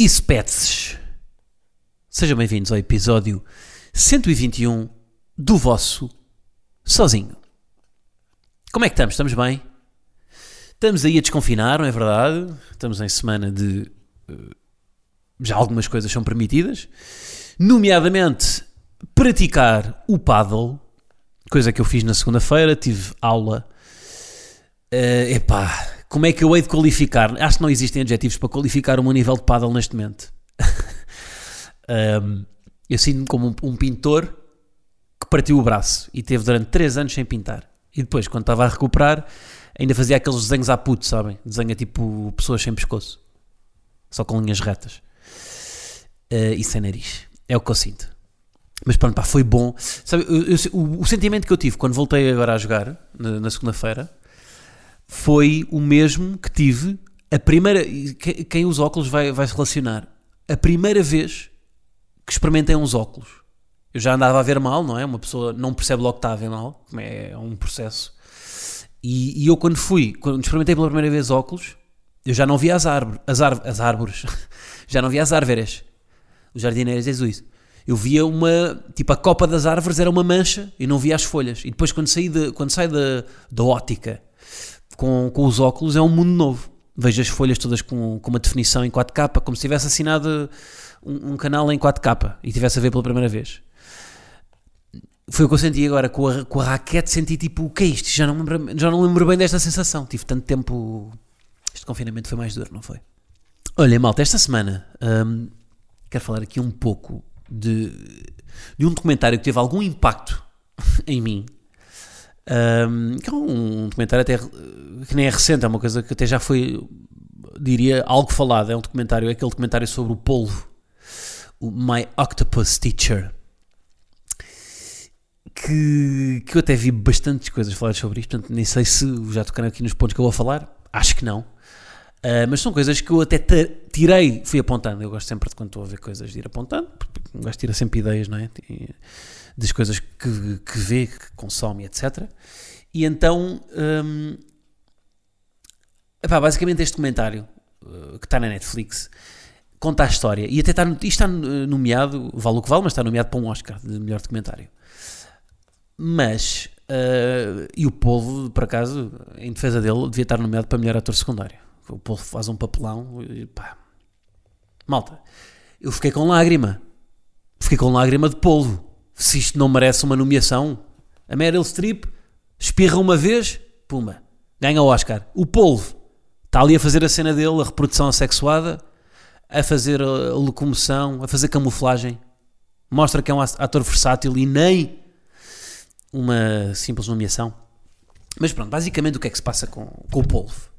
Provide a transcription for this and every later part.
e spetses? Sejam bem-vindos ao episódio 121 do vosso Sozinho. Como é que estamos? Estamos bem? Estamos aí a desconfinar, não é verdade? Estamos em semana de. eh, Já algumas coisas são permitidas, nomeadamente praticar o paddle, coisa que eu fiz na segunda-feira. Tive aula Uh, epá, como é que eu hei de qualificar? Acho que não existem adjetivos para qualificar o meu nível de paddle neste momento. Um, eu sinto-me como um, um pintor que partiu o braço e teve durante 3 anos sem pintar. E depois, quando estava a recuperar, ainda fazia aqueles desenhos à puto, sabem? Desenha tipo pessoas sem pescoço, só com linhas retas Uh, e sem nariz. É o que eu sinto. Mas pronto, pá, foi bom. Sabe, eu- eu- o, o sentimento que eu tive quando voltei agora a jogar, na, na segunda-feira, foi o mesmo que tive a primeira. que- Quem usa óculos vai, vai se relacionar. A primeira vez que experimentei uns óculos. Eu já andava a ver mal, não é? Uma pessoa não percebe logo que está a ver mal, é, é um processo. E, e eu, quando fui, quando experimentei pela primeira vez óculos, eu já não via as, árvores, as, as árvores, já não via as árvores, os jardineiros Jesus. Eu via uma, tipo, a copa das árvores era uma mancha e não via as folhas. E depois, quando, saí de, quando da, da ótica com, com os óculos é um mundo novo. Vejo as folhas todas com, com uma definição em 4K, como se tivesse assinado um, um canal em 4K e tivesse a ver pela primeira vez. Foi o que eu senti agora com a, com a raquete. Senti tipo, o que é isto? Já não, lembro, já não lembro bem desta sensação. Tive tanto tempo. Este confinamento foi mais duro, não foi? Olha, malta, esta semana hum, quero falar aqui um pouco de, de um documentário que teve algum impacto em mim. Um, que é um documentário até que nem é recente, é uma coisa que até já foi, diria, algo falado. É um documentário, é aquele documentário sobre o polvo, o My Octopus Teacher, que, que eu até vi bastantes coisas falar sobre isto, portanto, nem sei se já tocaram aqui nos pontos que eu vou falar, acho que não. Uh, mas são coisas que eu até tirei, fui apontando. Eu gosto sempre de quando estou a ver coisas de ir apontando, porque um gajo tira sempre ideias, não é? E- das coisas que, que vê, que consome, etc. E então, hum, epá, basicamente, este documentário uh, que está na Netflix conta a história e até está, está uh, nomeado, vale o que vale, mas está nomeado para um Oscar de melhor documentário. Mas, uh, e o povo, por acaso, em defesa dele, devia estar nomeado para melhor ator secundário. O povo faz um papelão e pá. Malta, eu fiquei com lágrima. Fiquei com lágrima de polvo. Se isto não merece uma nomeação, a Meryl Streep espirra uma vez, pumba, ganha o Oscar. O polvo está ali a fazer a cena dele, a reprodução assexuada, a fazer a locomoção, a fazer camuflagem. Mostra que é um ator versátil e nem uma simples nomeação. Mas pronto, basicamente o que é que se passa com, com o polvo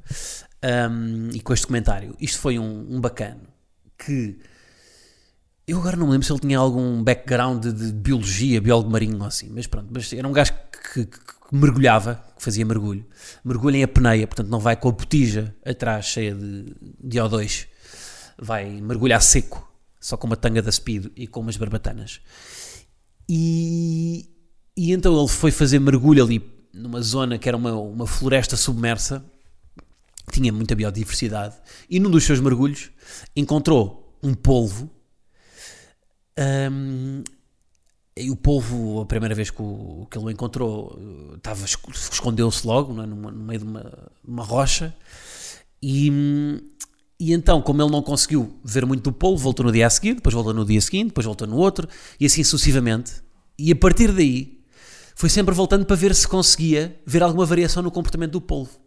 Um, e com este documentário? Isto foi um, um bacano que eu agora não me lembro se ele tinha algum background de, de biologia, biólogo marinho ou assim, mas pronto, mas era um gajo que, que- que mergulhava, que fazia mergulho. Mergulha em apneia, portanto não vai com a botija atrás cheia de, de O2, vai mergulhar seco, só com uma tanga da Speed e com umas barbatanas. E, e então ele foi fazer mergulho ali numa zona que era uma, uma floresta submersa, tinha muita biodiversidade, e num dos seus mergulhos encontrou um polvo Hum, e o polvo, a primeira vez que, o, que ele o encontrou, estava, esco- escondeu-se logo é? Numa- no meio de uma, uma rocha. E, e então, como ele não conseguiu ver muito do polvo, voltou no dia a seguir, depois voltou no dia seguinte, depois voltou no outro, e assim sucessivamente. E a partir daí, foi sempre voltando para ver se conseguia ver alguma variação no comportamento do polvo.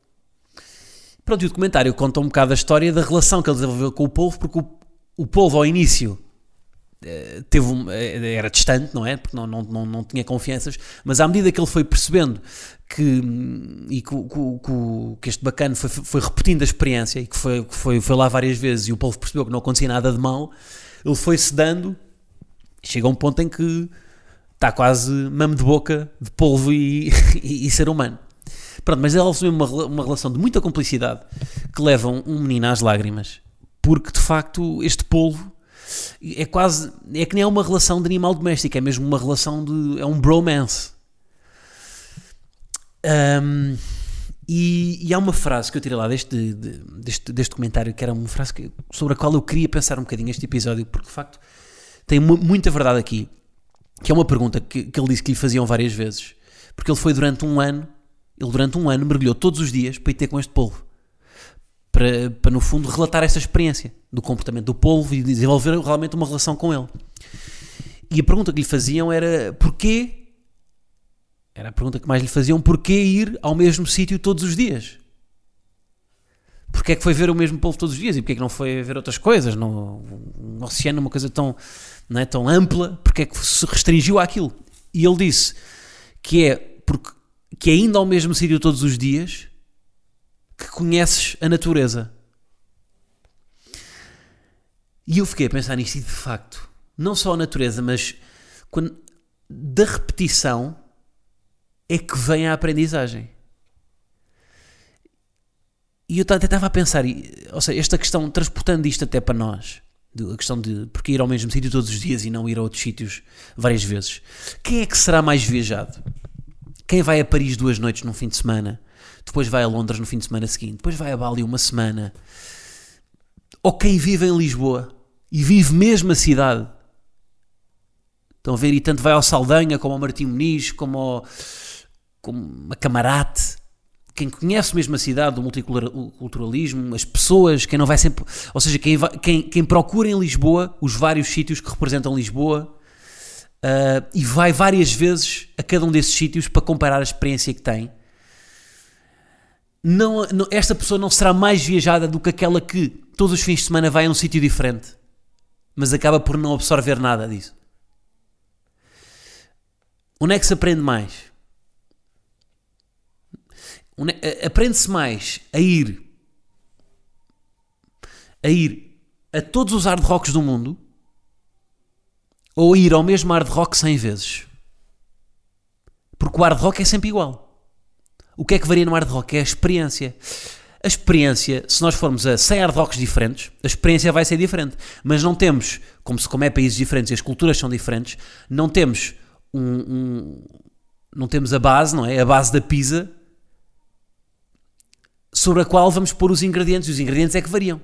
Pronto, e o documentário conta um bocado a história da relação que ele desenvolveu com o polvo, porque o, o polvo, ao início, teve um, eh, era distante, não é? Porque não, não, não, não tinha confianças, mas à medida que ele foi percebendo que, e que, que, que este bacana foi, foi repetindo a experiência e que foi, foi, foi lá várias vezes e o povo percebeu que não acontecia nada de mal, ele foi se dando e chega a um ponto em que está quase mamo de boca de polvo e, e, e ser humano. Pronto, mas ela assumiu uma, uma relação de muita complicidade que leva um menino às lágrimas, porque de facto este polvo é quase, é que nem é uma relação de animal doméstico, é mesmo uma relação de, é um bromance. Um, e, e, há uma frase que eu tirei lá deste, deste, deste comentário, que era uma frase que, sobre a qual eu queria pensar um bocadinho este episódio, porque de facto tem muita verdade aqui, que é uma pergunta que, que ele disse que lhe faziam várias vezes, porque ele foi durante um ano ele durante um ano mergulhou todos os dias para ir ter com este polvo. Para, para no fundo relatar esta experiência do comportamento do polvo e desenvolver realmente uma relação com ele. E a pergunta que lhe faziam era porquê? Era a pergunta que mais lhe faziam: porquê ir ao mesmo sítio todos os dias? Porquê é que foi ver o mesmo polvo todos os dias? E porquê é que não foi ver outras coisas? No, no oceano, uma coisa tão, não é, tão ampla, porquê é que se restringiu àquilo? E ele disse que é porque que é indo ao mesmo sítio todos os dias que conheces a natureza. E eu fiquei a pensar nisto e de facto, não só a natureza, mas quando, da repetição é que vem a aprendizagem. E eu até estava a pensar, ou seja, esta questão, transportando isto até para nós, a questão de porque ir ao mesmo sítio todos os dias e não ir a outros sítios várias vezes, quem é que será mais viajado? Quem vai a Paris duas noites num fim de semana, depois vai a Londres no fim de semana seguinte, depois vai a Bali uma semana, ou quem vive em Lisboa e vive mesmo a cidade. Estão a ver? E tanto vai ao Saldanha, como ao Martim Muniz, como, ao, como a Camarate. Quem conhece mesmo a cidade, o multiculturalismo, as pessoas, quem não vai sempre. Ou seja, quem, quem, quem procura em Lisboa os vários sítios que representam Lisboa uh, e vai várias vezes a cada um desses sítios para comparar a experiência que tem. Não, não, esta pessoa não será mais viajada do que aquela que todos os fins de semana vai a um sítio diferente, mas acaba por não absorver nada disso. Onde é que se aprende mais? É, aprende-se mais a ir a ir a todos os hard rocks do mundo ou ir ao mesmo hard rock 100 vezes. Porque o hard rock é sempre igual. O que é que varia no hard rock? É a experiência. A experiência, se nós formos a 100 hard rocks diferentes, a experiência vai ser diferente. Mas não temos, como, se, como é países diferentes e as culturas são diferentes, não temos um, um, não temos a base, não é? A base da pizza sobre a qual vamos pôr os ingredientes. E os ingredientes é que variam,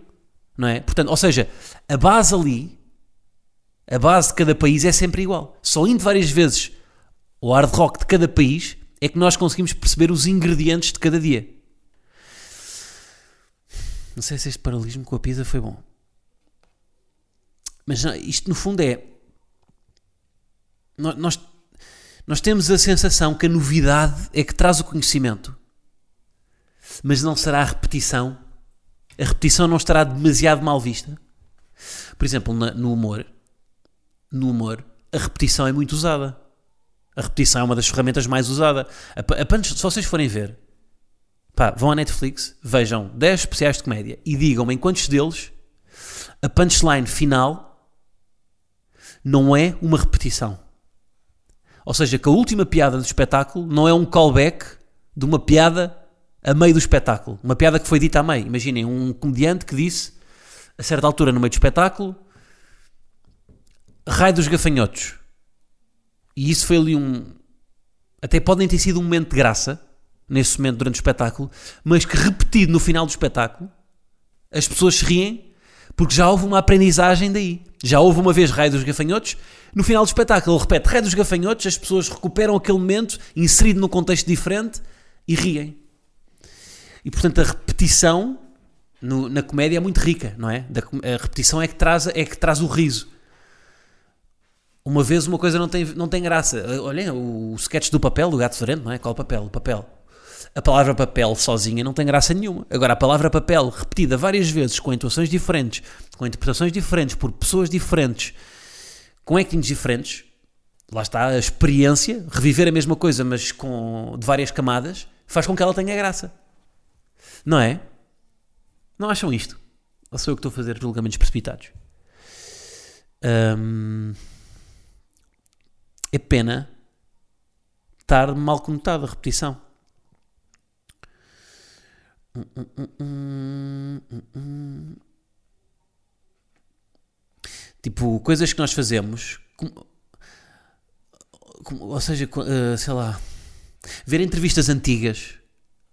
não é? Portanto, ou seja, a base ali a base de cada país é sempre igual. Só indo várias vezes o hard rock de cada país é que nós conseguimos perceber os ingredientes de cada dia. Não sei se este paralelismo com a pizza foi bom. Mas isto no fundo é. Nós, nós temos a sensação que a novidade é que traz o conhecimento, mas não será a repetição. A repetição não estará demasiado mal vista. Por exemplo, no humor, no humor, a repetição é muito usada. A repetição é uma das ferramentas mais usadas. A, a se vocês forem ver, pá, vão à Netflix, vejam 10 especiais de comédia e digam-me em quantos deles a punchline final não é uma repetição. Ou seja, que a última piada do espetáculo não é um callback de uma piada a meio do espetáculo. Uma piada que foi dita a meio. Imaginem um comediante que disse, a certa altura no meio do espetáculo, Raio dos Gafanhotos. E isso foi ali um. Até podem ter sido um momento de graça, nesse momento durante o espetáculo, mas que repetido no final do espetáculo, as pessoas se riem porque já houve uma aprendizagem daí. Já houve uma vez Raio dos Gafanhotos, no final do espetáculo ele repete Raio dos Gafanhotos, as pessoas recuperam aquele momento inserido num contexto diferente e riem. E portanto a repetição no, na comédia é muito rica, não é? A repetição é que traz, é que traz o riso. Uma vez uma coisa não tem, não tem graça. Olhem, o, o sketch do papel, do gato fedorento, não é? Qual papel? O papel. A palavra papel sozinha não tem graça nenhuma. Agora, a palavra papel repetida várias vezes, com intuações diferentes, com interpretações diferentes, por pessoas diferentes, com actings diferentes, lá está a experiência, reviver a mesma coisa, mas com, de várias camadas, faz com que ela tenha graça. Não é? Não acham isto? Ou sou eu que estou a fazer julgamentos precipitados? É pena estar mal conotado a repetição. Tipo, coisas que nós fazemos, como- como- ou seja, eh, sei lá, ver entrevistas antigas,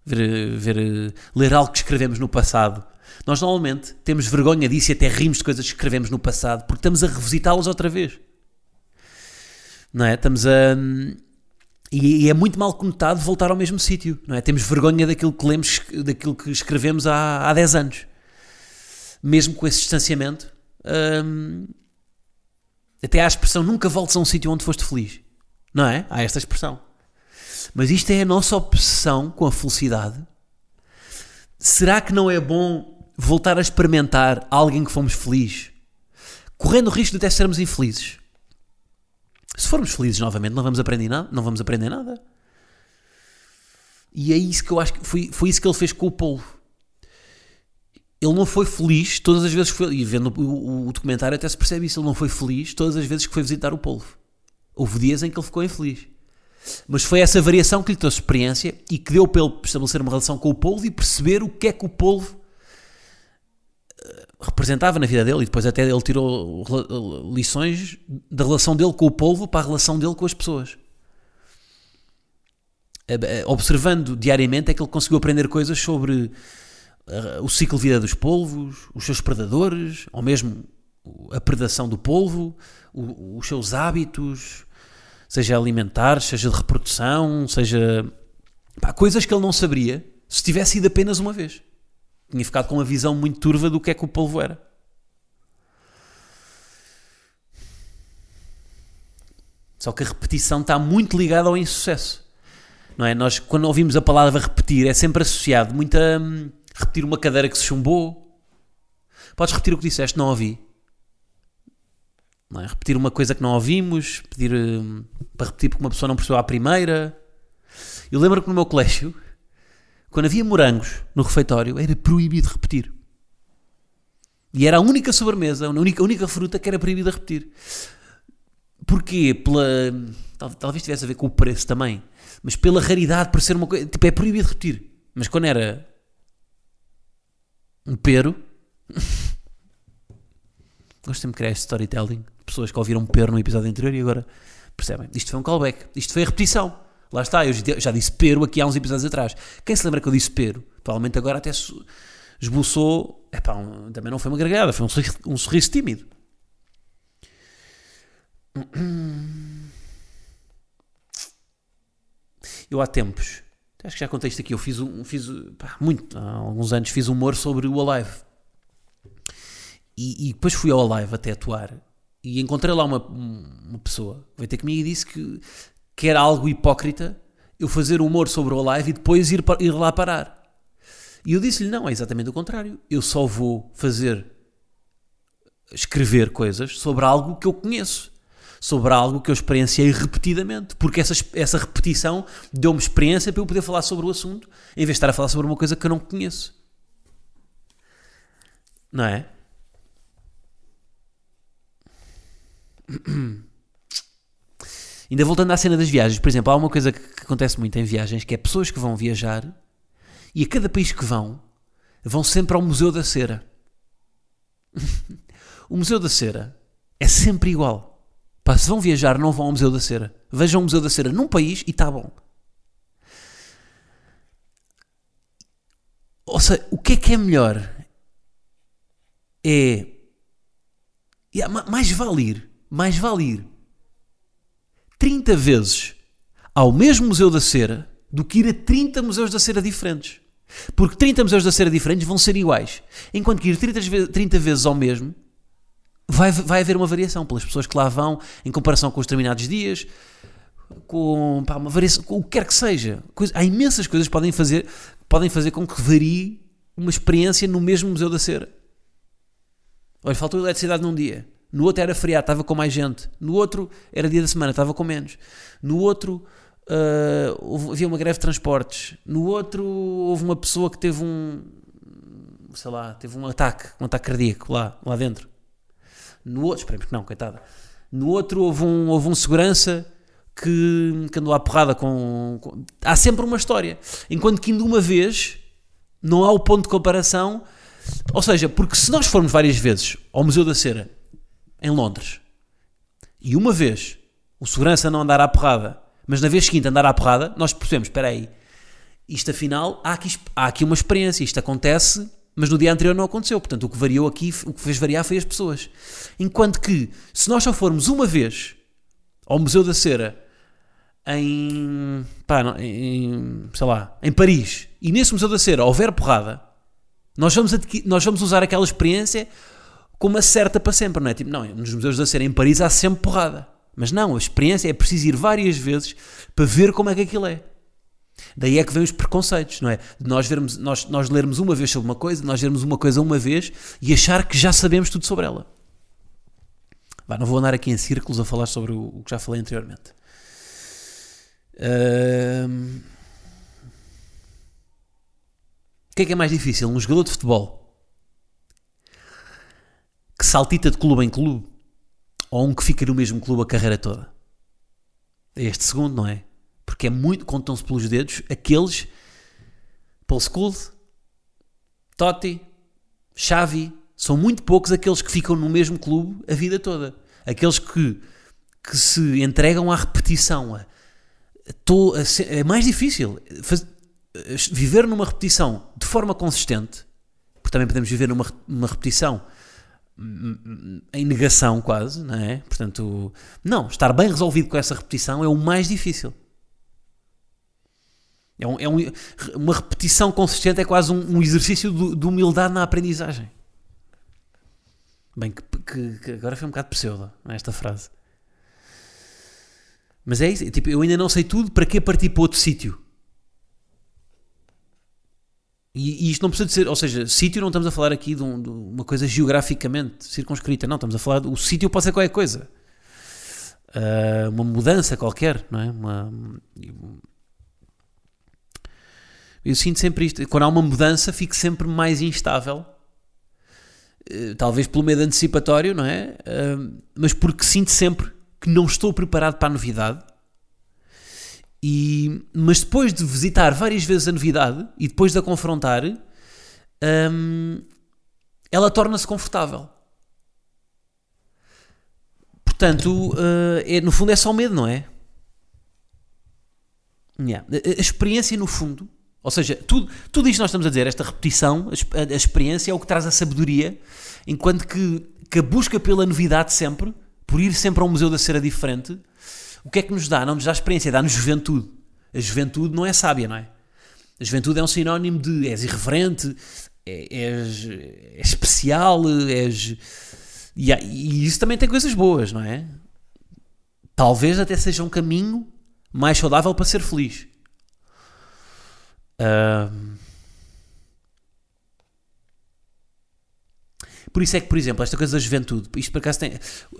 ver, ver, eh, ler algo que escrevemos no passado. Nós normalmente temos vergonha disso e até rimos de coisas que escrevemos no passado porque estamos a revisitá-las outra vez. Não é? Estamos a. E, e é muito mal conotado voltar ao mesmo sítio, não é? Temos vergonha daquilo que lemos, daquilo que escrevemos há, há 10 anos. Mesmo com esse distanciamento, hum, até há a expressão nunca voltes a um sítio onde foste feliz. Não é? Há esta expressão. Mas isto é a nossa obsessão com a felicidade. Será que não é bom voltar a experimentar alguém que fomos felizes? Correndo o risco de até sermos infelizes. Se formos felizes novamente, não vamos aprender nada. Não vamos aprender nada. E é isso que eu acho que foi, foi isso que ele fez com o polvo. Ele não foi feliz todas as vezes que foi. E vendo o, o- documentário até se percebe isso. Ele não foi feliz todas as vezes que foi visitar o polvo. Houve dias em que ele ficou infeliz. Mas foi essa variação que lhe trouxe experiência e que deu para ele estabelecer uma relação com o polvo e perceber o que é que o polvo eh, representava na vida dele. E depois até ele tirou lições da relação dele com o polvo para a relação dele com as pessoas. Observando diariamente é que ele conseguiu aprender coisas sobre eh, o ciclo de vida dos polvos, os seus predadores, ou mesmo a predação do polvo, os seus hábitos, seja alimentares, seja de reprodução, seja pá, coisas que ele não saberia se tivesse ido apenas uma vez. Tinha ficado com uma visão muito turva do que é que o polvo era. Só que a repetição está muito ligada ao insucesso. Não é? Nós, quando ouvimos a palavra repetir, é sempre associado muito a hum, repetir uma cadeira que se chumbou. Podes repetir o que disseste, não ouvi. Não é? Repetir uma coisa que não ouvimos, pedir hum, para repetir porque uma pessoa não percebeu à primeira. Eu lembro que no meu colégio, quando havia morangos no refeitório, era proibido repetir. E era a única sobremesa, a única, a única fruta que era proibida repetir. Porquê? Pela, tal- talvez tivesse a ver com o preço também, mas pela raridade, por ser uma coisa. Tipo, é proibido repetir. Mas quando era um pero. Gosto sempre de criar este storytelling. Pessoas que ouviram um pero no episódio anterior e agora percebem. Isto foi um callback. Isto foi a repetição. Lá está, eu já- disse pero aqui há uns episódios atrás. Quem se lembra que eu disse pero? Provavelmente agora até esboçou. Epá, um- também não foi uma gargalhada, foi um sorriso, um sorriso tímido. Eu há tempos, acho que já contei isto aqui, eu fiz, um, fiz pá, muito, há alguns anos, fiz humor sobre o Alive. E, e depois fui ao Alive até atuar e encontrei lá uma, uma pessoa veio ter comigo e disse que, que era algo hipócrita eu fazer humor sobre o Alive e depois ir, ir lá parar. E eu disse-lhe: não, é exatamente o contrário. Eu só vou fazer, escrever coisas sobre algo que eu conheço, sobre algo que eu experienciei repetidamente, porque essa, essa repetição deu-me experiência para eu poder falar sobre o assunto, em vez de estar a falar sobre uma coisa que eu não conheço. Não é? Ainda voltando à cena das viagens, por exemplo, há uma coisa que, que acontece muito em viagens que é pessoas que vão viajar e a cada país que vão, vão sempre ao Museu da Cera. o Museu da Cera é sempre igual. Pá, se vão viajar, não vão ao Museu da Cera. Vejam o Museu da Cera num país e está bom. Ou seja, o que é que é melhor? É. ma- mais vale ir. Mais vale ir 30 vezes ao mesmo Museu da Cera do que ir a 30 museus da cera diferentes. Porque 30 museus da cera diferentes vão ser iguais. Enquanto que ir 30, ve- 30 vezes ao mesmo, vai, vai haver uma variação pelas pessoas que lá vão, em comparação com os determinados dias, com pá, uma variação, com o que quer que seja. Coisa- há imensas coisas que podem fazer, podem fazer com que varie uma experiência no mesmo Museu da Cera. Olha, faltou eletricidade num dia. No outro era feriado, estava com mais gente. No outro era dia da semana, estava com menos. No outro uh, havia uma greve de transportes. No outro houve uma pessoa que teve um, sei lá, teve um ataque, um ataque cardíaco lá, lá dentro. No outro, esperemos que não, coitada. No outro houve um, houve um segurança que, que andou à porrada com, com, Há sempre uma história. Enquanto que indo uma vez, não há o ponto de comparação. Ou seja, porque se nós formos várias vezes ao Museu da Cera, em Londres, e uma vez o segurança não andar à porrada, mas na vez seguinte andar à porrada, nós percebemos, espera aí, isto afinal, há aqui, há aqui uma experiência, isto acontece, mas no dia anterior não aconteceu. Portanto, o que variou aqui, o que fez variar foi as pessoas. Enquanto que, se nós só formos uma vez ao Museu da Cera, em, pá, em, sei lá, em Paris, e nesse Museu da Cera houver porrada, nós vamos, nós vamos usar aquela experiência como uma certa para sempre, não é? Tipo, não, nos Museus da Cera em Paris há sempre porrada. Mas não, a experiência é preciso ir várias vezes para ver como é que aquilo é. Daí é que vem os preconceitos, não é? De nós, vermos, nós, nós lermos uma vez sobre uma coisa, nós lermos uma coisa uma vez e achar que já sabemos tudo sobre ela. Bah, não vou andar aqui em círculos a falar sobre o, o que já falei anteriormente. O que é que é mais difícil? Um jogador de futebol que saltita de clube em clube ou um que fica no mesmo clube a carreira toda? É este segundo, não é? Porque é muito, contam-se pelos dedos, aqueles Paul Scholes, Totti, Xavi, são muito poucos aqueles que ficam no mesmo clube a vida toda. Aqueles que, que se entregam à repetição, a, Tô, é mais difícil faz, viver numa repetição de forma consistente, porque também podemos viver numa, numa repetição em negação quase, não é? Portanto, não, estar bem resolvido com essa repetição é o mais difícil. É, um, é um, uma repetição consistente é quase um, um exercício de, de, humildade na aprendizagem. Bem, que, que, que agora foi um bocado pseudo esta frase. Mas é isso, tipo, eu ainda não sei tudo, para que partir para outro sítio? E, e, isto não precisa de ser, ou seja, sítio não estamos a falar aqui de, um, de, uma coisa geograficamente circunscrita, não, estamos a falar, o sítio pode ser qualquer coisa. Uh, uma mudança qualquer, não é? Uma, eu sinto sempre isto, quando há uma mudança fico sempre mais instável, uh, talvez pelo medo antecipatório, não é? Uh, mas porque sinto sempre que não estou preparado para a novidade. E, mas depois de visitar várias vezes a novidade e depois de a confrontar, hum, ela torna-se confortável. Portanto, uh, é, no fundo é só medo, não é? Yeah. A, a, experiência, no fundo, ou seja, tudo, tudo isto nós estamos a dizer, esta repetição, a, a experiência é o que traz a sabedoria, enquanto que, que a busca pela novidade sempre por ir sempre a um museu da cera diferente, o que é que nos dá? Não nos dá experiência, dá-nos juventude. A juventude não é sábia, não é? A juventude é um sinónimo de és irreverente, é, és, és especial, és. E, e, isso também tem coisas boas, não é? Talvez até seja um caminho mais saudável para ser feliz. Por isso é que, por exemplo, esta coisa da juventude, isto por acaso tem.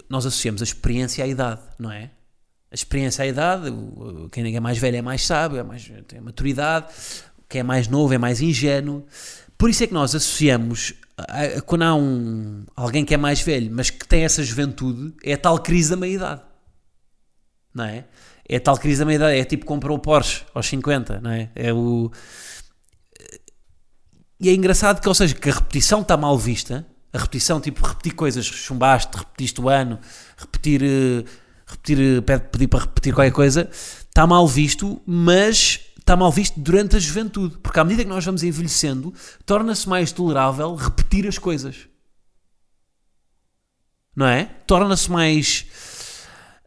Nós associamos a experiência à idade, não é? A experiência à idade, quem é mais velho é mais sábio, é mais, tem maturidade, quem é mais novo é mais ingênuo. Por isso é que nós associamos, a, a, quando há um, alguém que é mais velho, mas que tem essa juventude, é a tal crise da meia-idade. Não é? É a tal crise da meia-idade, é tipo comprou o Porsche aos 50, não é? É o... E é engraçado que, ou seja, que a repetição está mal vista, a repetição, tipo, repetir coisas, chumbaste, repetiste o ano, repetir, eh, repetir eh, pedir para repetir qualquer coisa, está mal visto, mas está mal visto durante a juventude, porque à medida que nós vamos envelhecendo, torna-se mais tolerável repetir as coisas. Não é? Torna-se mais.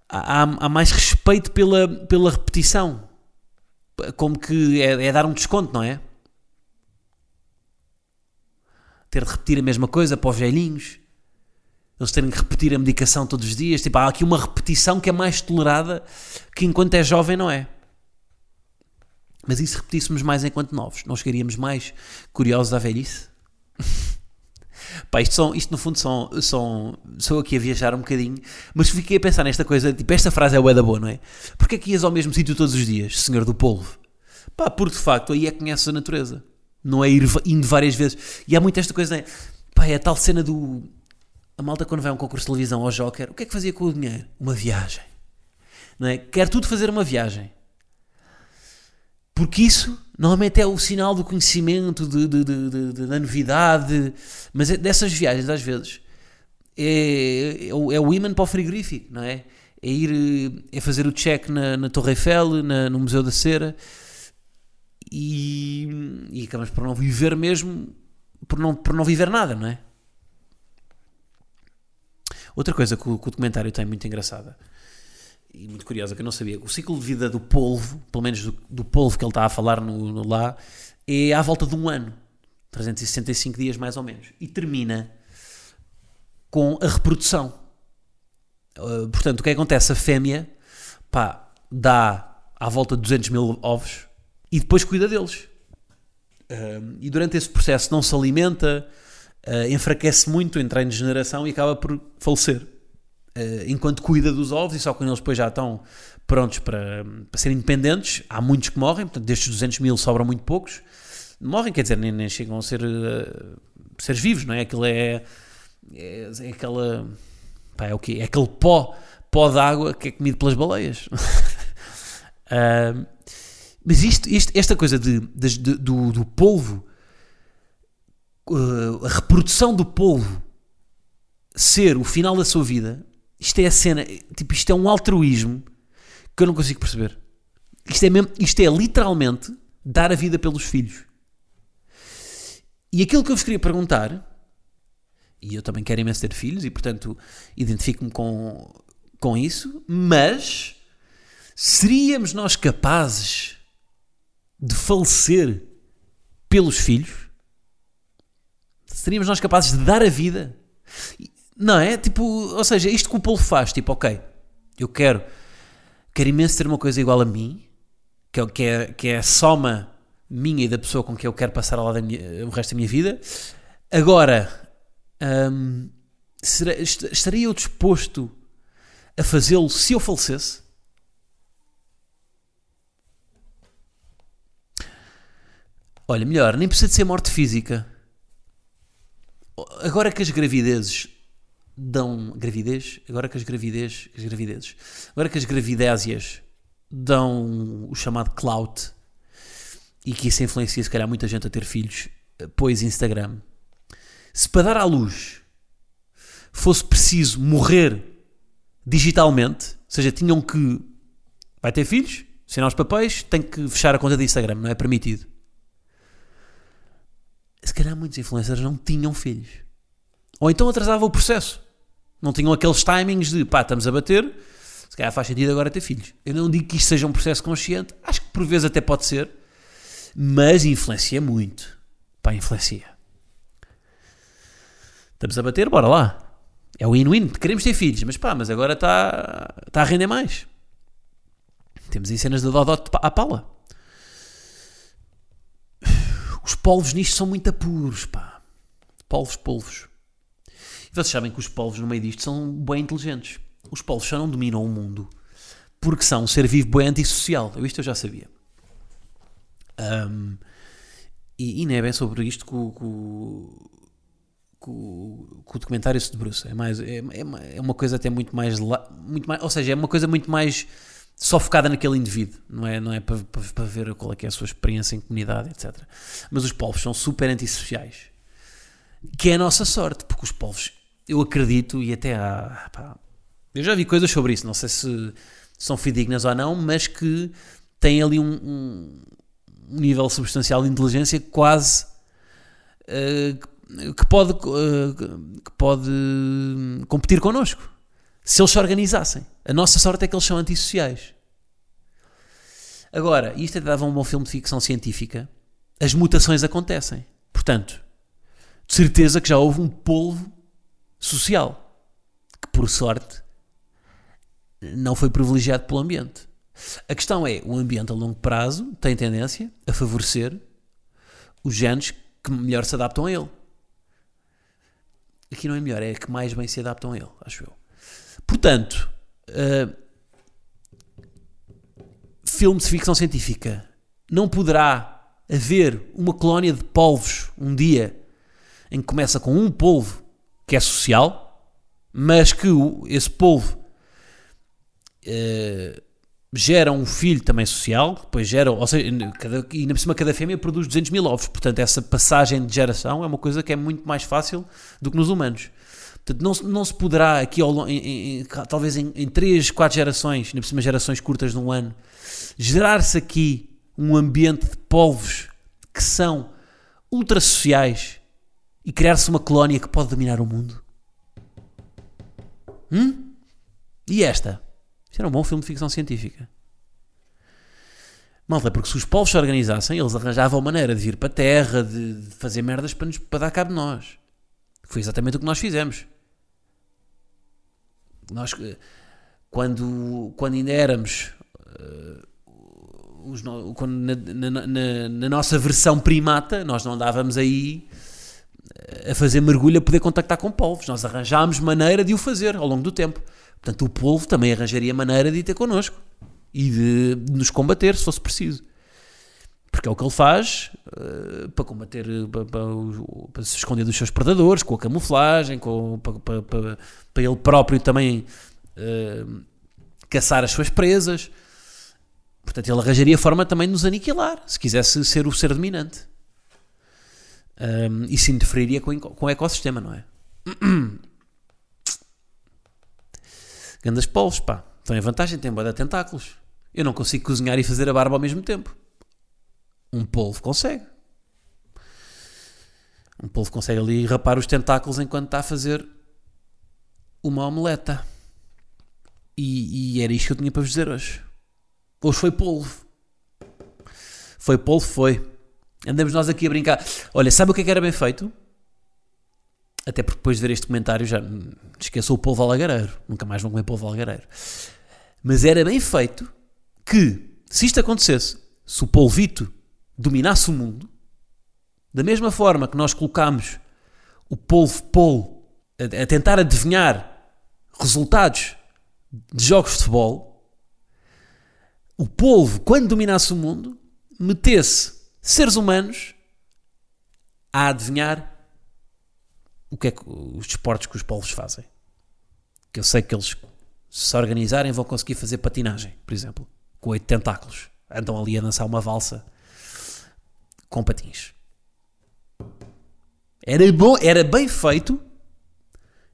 Há, há, mais respeito pela, pela repetição. Como que é, é dar um desconto, não é? ter de repetir a mesma coisa para os velhinhos, eles terem que repetir a medicação todos os dias. Tipo, há aqui uma repetição que é mais tolerada que enquanto é jovem não é. Mas e se repetíssemos mais enquanto novos? Não chegaríamos mais curiosos à velhice? Pá, isto, são, isto no fundo são, são. Sou aqui a viajar um bocadinho, mas fiquei a pensar nesta coisa. Tipo, esta frase é o da boa, não é? Porquê é que ias ao mesmo sítio todos os dias, senhor do polvo? Pá, porque de facto aí é que conheces a natureza. Não é ir indo várias vezes. E há muito esta coisa, não é? Pá, é a tal cena do. A malta quando vai a um concurso de televisão ao Joker, o que é que fazia com o dinheiro? Uma viagem. Não é? Quer tudo fazer uma viagem. Porque isso normalmente é o sinal do conhecimento, de, de, de, da novidade, mas é dessas viagens às vezes é, é, é o imã para o frigorífico, não é? É ir, é fazer o check na, na Torre Eiffel, na, no Museu da Cera e, e acabamos por não viver mesmo, por não, por não viver nada, não é? Outra coisa que o, que o documentário tem muito engraçada e muito curiosa que eu não sabia, o ciclo de vida do polvo, pelo menos do, do polvo que ele está a falar no, no, lá, é à volta de um ano, 365 dias mais ou menos, e termina com a reprodução. Uh, portanto, o que, é acontece? A fêmea pá, dá à volta de 200 mil ovos e depois cuida deles. Uh, e durante esse processo não se alimenta, uh, enfraquece muito, em degeneração e acaba por falecer. Uh, enquanto cuida dos ovos, e só quando eles depois já estão prontos para, para serem independentes, há muitos que morrem, portanto, destes 200 mil sobram muito poucos. Morrem, quer dizer, nem, nem chegam a ser uh, seres vivos, não é? Aquilo é, é, é aquela. Pá, é o quê? É aquele pó, pó d'água que é comido pelas baleias. uh, mas isto, isto, esta coisa de, de, de do, do polvo, a reprodução do polvo ser o final da sua vida isto é a cena, tipo, isto é um altruísmo que eu não consigo perceber. Isto é, mesmo, isto é literalmente dar a vida pelos filhos. E aquilo que eu vos queria perguntar, e eu também quero imenso ter filhos, e portanto identifico-me com, com isso, mas seríamos nós capazes de falecer pelos filhos? Seríamos nós capazes de dar a vida? Não é? Tipo, ou seja, isto que o Paulo faz, tipo, ok, eu quero, quero imenso ter uma coisa igual a mim, que é, que é, que é a soma minha e da pessoa com quem eu quero passar minha, o resto da minha vida. Agora, hum, será, estaria eu disposto a fazê-lo se eu falecesse? Olha, melhor, nem precisa de ser morte física. Agora que as gravidezes dão gravidez, agora que as gravidez, as gravidezes, agora que as gravidésias dão o chamado clout e que isso influencia se calhar muita gente a ter filhos, eh, pois Instagram. Se para dar à luz fosse preciso morrer digitalmente, ou seja, tinham que vai ter filhos, assinar os papéis, tem que fechar a conta de Instagram, não é permitido. Se calhar muitos influencers não tinham filhos. Ou então atrasava o processo. Não tinham aqueles timings de pá, estamos a bater, se calhar faz sentido agora ter filhos. Eu não digo que isto seja um processo consciente, acho que por vezes até pode ser, mas influencia muito. Pá, influencia. Estamos a bater, bora lá. É o win-win, queremos ter filhos, mas pá, mas agora está tá a render mais. Temos aí cenas de Dodó à pala. Os polvos nisto são muito apuros, pá. Polvos, polvos. E vocês sabem que os polvos no meio disto são bem inteligentes. Os polvos só não dominam o mundo porque são um ser vivo bem antissocial. Eu, isto eu já sabia. Um, e, e não é bem sobre isto que o, que o, que o documentário se debruça. É, mais, é, é, é uma coisa até muito mais, muito mais. Ou seja, é uma coisa muito mais só focada naquele indivíduo, não é, não é para, para, para, ver qual é, que é a sua experiência em comunidade, etc. Mas os povos são super antissociais, que é a nossa sorte, porque os povos eu acredito e até há. Pá, eu já vi coisas sobre isso, não sei se são fidedignas ou não, mas que têm ali um, um, nível substancial de inteligência quase uh, que pode, uh, que pode competir connosco. Se eles se organizassem. A nossa sorte é que eles são antissociais. Agora, isto até dava um bom filme de ficção científica. As mutações acontecem. Portanto, de certeza que já houve um polvo social, que por sorte não foi privilegiado pelo ambiente. A questão é, o ambiente a longo prazo tem tendência a favorecer os genes que melhor se adaptam a ele. aqui não é melhor, é que mais bem se adaptam a ele, acho eu. Portanto, uh, filme de ficção científica não poderá haver uma colónia de polvos um dia em que começa com um polvo que é social, mas que o, esse polvo uh, gera um filho também social, depois gera, ou seja, cada, e na cima cada fêmea produz 200 mil ovos, portanto essa passagem de geração é uma coisa que é muito mais fácil do que nos humanos. Portanto, não, não se poderá aqui, ao, em, em, talvez em, em 3, 4 gerações, na cima gerações curtas de um ano, gerar-se aqui um ambiente de polvos que são ultra sociais e criar-se uma colónia que pode dominar o mundo? Hum? E esta? Isto era um bom filme de ficção científica. Malta, porque se os povos se organizassem, eles arranjavam maneira de vir para a Terra, de, de fazer merdas para, nos, para dar cabo de nós. Foi exatamente o que nós fizemos. Nós, eh, quando, quando ainda éramos. Uh, os, quando na, na, na, na, nossa versão primata, nós não andávamos aí a fazer mergulho a poder contactar com povos. Nós arranjámos maneira de o fazer ao longo do tempo. Portanto, o povo também arranjaria maneira de ir ter connosco e de nos combater se fosse preciso. Porque é o que ele faz uh, para combater, para, para, para, se esconder dos seus predadores, com a camuflagem, com, para, para, ele próprio também uh, caçar as suas presas. Portanto, ele arranjaria forma também de nos aniquilar, se quisesse ser o ser dominante. Um, e se interferiria com, com o ecossistema, não é? Grandes polos, pá. Estão em vantagem, têm boa de tentáculos. Eu não consigo cozinhar e fazer a barba ao mesmo tempo. Um polvo consegue. Um polvo consegue ali rapar os tentáculos enquanto está a fazer uma omeleta. E, e era isto que eu tinha para vos dizer hoje. Hoje foi polvo. Foi polvo, foi. Andamos nós aqui a brincar. Olha, sabe o que, é que era bem feito? Até porque depois de ver este comentário já esqueceu o polvo alagareiro. Nunca mais vão comer polvo alagareiro. Mas era bem feito que, se isto acontecesse, se o polvito dominasse o mundo, da mesma forma que nós colocámos o polvo polo a, a tentar adivinhar resultados de jogos de futebol, o polvo, quando dominasse o mundo, metesse seres humanos a adivinhar o que é que os desportos que os polvos fazem. Que eu sei que eles, se organizarem, vão conseguir fazer patinagem, por exemplo, com oito tentáculos. Andam ali a dançar uma valsa com patins. Era bom, era bem feito,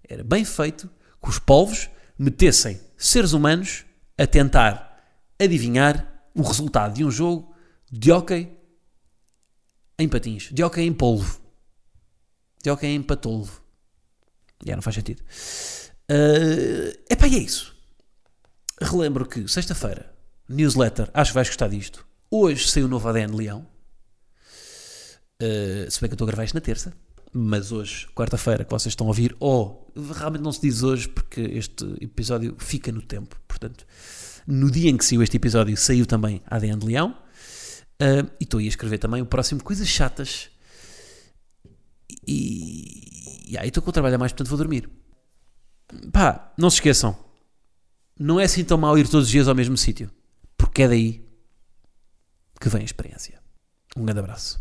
era bem feito que os polvos metessem seres humanos a tentar adivinhar o resultado de um jogo de hockey em patins, de hockey em polvo, de hockey em patolvo. Já não faz sentido. Uh, epá, e é isso. Relembro que sexta-feira, newsletter, acho que vais gostar disto. Hoje saiu o novo ADN Leão. Uh, se bem que eu estou a gravar isto na terça, mas hoje, quarta-feira, que vocês estão a ouvir, ou realmente não se diz hoje porque este episódio fica no tempo. Portanto, no dia em que saiu este episódio, saiu também ADN de Leão. Uh, e estou a escrever também o próximo Coisas Chatas. E, e aí estou com o trabalho a mais, portanto vou dormir. Pá, não se esqueçam. Não é assim tão mal ir todos os dias ao mesmo sítio. Porque é daí que vem a experiência. Um grande abraço.